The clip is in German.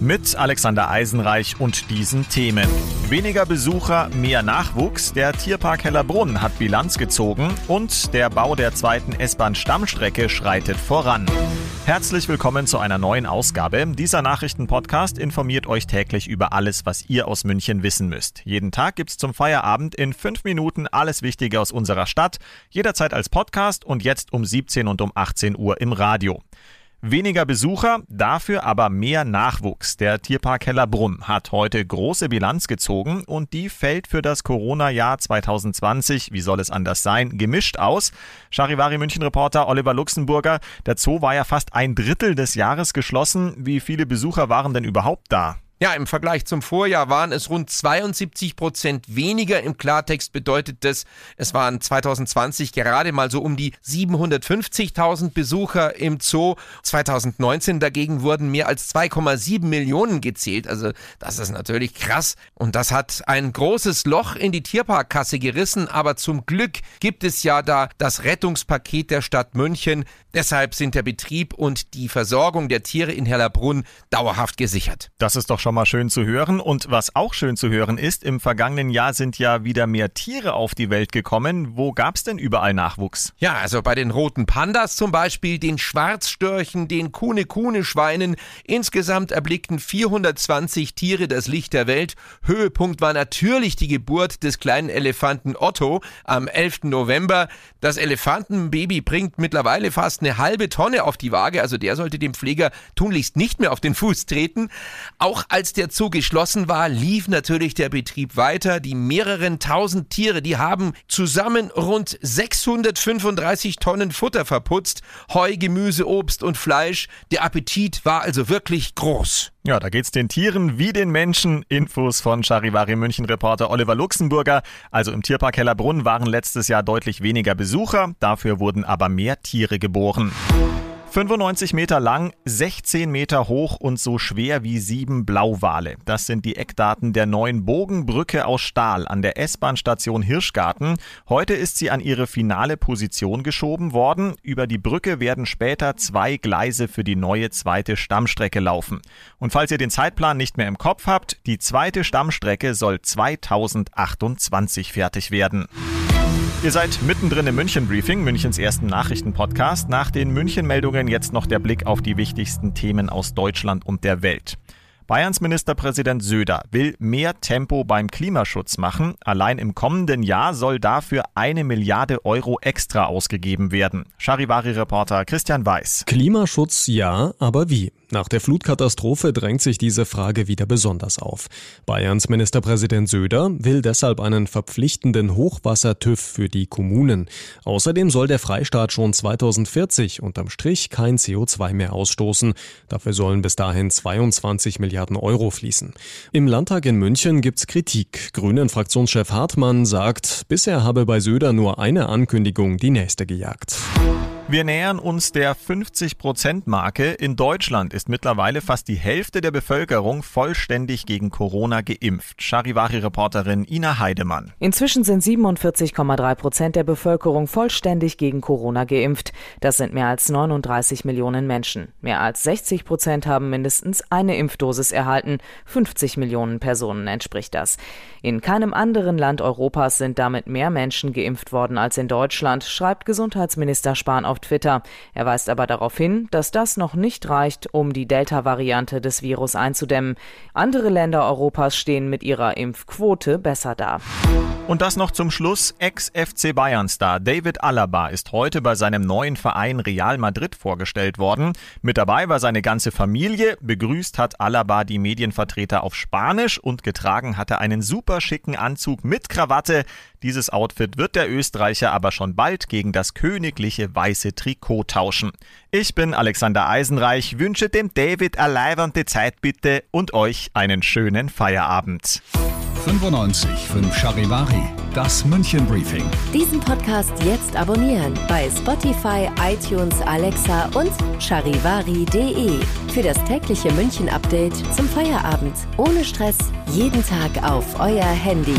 mit Alexander Eisenreich und diesen Themen. Weniger Besucher, mehr Nachwuchs, der Tierpark Hellerbrunn hat Bilanz gezogen und der Bau der zweiten S-Bahn-Stammstrecke schreitet voran. Herzlich willkommen zu einer neuen Ausgabe. Dieser Nachrichtenpodcast informiert euch täglich über alles, was ihr aus München wissen müsst. Jeden Tag gibt's zum Feierabend in fünf Minuten alles Wichtige aus unserer Stadt, jederzeit als Podcast und jetzt um 17 und um 18 Uhr im Radio. Weniger Besucher, dafür aber mehr Nachwuchs. Der Tierpark Hellerbrunn hat heute große Bilanz gezogen und die fällt für das Corona-Jahr 2020, wie soll es anders sein, gemischt aus. Charivari München-Reporter Oliver Luxemburger, der Zoo war ja fast ein Drittel des Jahres geschlossen. Wie viele Besucher waren denn überhaupt da? Ja, im Vergleich zum Vorjahr waren es rund 72 Prozent weniger. Im Klartext bedeutet das, es waren 2020 gerade mal so um die 750.000 Besucher im Zoo. 2019 dagegen wurden mehr als 2,7 Millionen gezählt. Also das ist natürlich krass. Und das hat ein großes Loch in die Tierparkkasse gerissen. Aber zum Glück gibt es ja da das Rettungspaket der Stadt München. Deshalb sind der Betrieb und die Versorgung der Tiere in Hellerbrunn dauerhaft gesichert. Das ist doch schon mal schön zu hören. Und was auch schön zu hören ist, im vergangenen Jahr sind ja wieder mehr Tiere auf die Welt gekommen. Wo gab es denn überall Nachwuchs? Ja, also bei den roten Pandas zum Beispiel, den Schwarzstörchen, den Kuhne-Kuhne-Schweinen. Insgesamt erblickten 420 Tiere das Licht der Welt. Höhepunkt war natürlich die Geburt des kleinen Elefanten Otto am 11. November. Das Elefantenbaby bringt mittlerweile fast eine halbe Tonne auf die Waage, also der sollte dem Pfleger tunlichst nicht mehr auf den Fuß treten. Auch als der Zoo geschlossen war, lief natürlich der Betrieb weiter. Die mehreren tausend Tiere, die haben zusammen rund 635 Tonnen Futter verputzt. Heu, Gemüse, Obst und Fleisch. Der Appetit war also wirklich groß. Ja, da geht's den Tieren wie den Menschen. Infos von Charivari München Reporter Oliver Luxemburger. Also im Tierpark Hellerbrunn waren letztes Jahr deutlich weniger Besucher, dafür wurden aber mehr Tiere geboren. 95 Meter lang, 16 Meter hoch und so schwer wie sieben Blauwale. Das sind die Eckdaten der neuen Bogenbrücke aus Stahl an der S-Bahn-Station Hirschgarten. Heute ist sie an ihre finale Position geschoben worden. Über die Brücke werden später zwei Gleise für die neue zweite Stammstrecke laufen. Und falls ihr den Zeitplan nicht mehr im Kopf habt, die zweite Stammstrecke soll 2028 fertig werden. Ihr seid mittendrin im München Briefing, Münchens ersten Nachrichtenpodcast. Nach den München-Meldungen jetzt noch der Blick auf die wichtigsten Themen aus Deutschland und der Welt. Bayerns Ministerpräsident Söder will mehr Tempo beim Klimaschutz machen. Allein im kommenden Jahr soll dafür eine Milliarde Euro extra ausgegeben werden. Charivari-Reporter Christian Weiß. Klimaschutz ja, aber wie? Nach der Flutkatastrophe drängt sich diese Frage wieder besonders auf. Bayerns Ministerpräsident Söder will deshalb einen verpflichtenden Hochwasser-TÜV für die Kommunen. Außerdem soll der Freistaat schon 2040 unterm Strich kein CO2 mehr ausstoßen. Dafür sollen bis dahin 22 Milliarden Euro fließen. Im Landtag in München gibt's Kritik. Grünen-Fraktionschef Hartmann sagt, bisher habe bei Söder nur eine Ankündigung die nächste gejagt. Wir nähern uns der 50-Prozent-Marke. In Deutschland ist mittlerweile fast die Hälfte der Bevölkerung vollständig gegen Corona geimpft. Charivari-Reporterin Ina Heidemann. Inzwischen sind 47,3 Prozent der Bevölkerung vollständig gegen Corona geimpft. Das sind mehr als 39 Millionen Menschen. Mehr als 60 Prozent haben mindestens eine Impfdosis erhalten. 50 Millionen Personen entspricht das. In keinem anderen Land Europas sind damit mehr Menschen geimpft worden als in Deutschland, schreibt Gesundheitsminister Spahn auf auf Twitter. Er weist aber darauf hin, dass das noch nicht reicht, um die Delta-Variante des Virus einzudämmen. Andere Länder Europas stehen mit ihrer Impfquote besser da. Und das noch zum Schluss. Ex-FC Bayern-Star David Alaba ist heute bei seinem neuen Verein Real Madrid vorgestellt worden. Mit dabei war seine ganze Familie. Begrüßt hat Alaba die Medienvertreter auf Spanisch und getragen hat er einen super schicken Anzug mit Krawatte. Dieses Outfit wird der Österreicher aber schon bald gegen das königliche weiße Trikot tauschen. Ich bin Alexander Eisenreich, wünsche dem David erleiwernde Zeit bitte und euch einen schönen Feierabend. 95 5 Charivari, das München Briefing. Diesen Podcast jetzt abonnieren bei Spotify, iTunes, Alexa und charivari.de. Für das tägliche München Update zum Feierabend. Ohne Stress, jeden Tag auf euer Handy.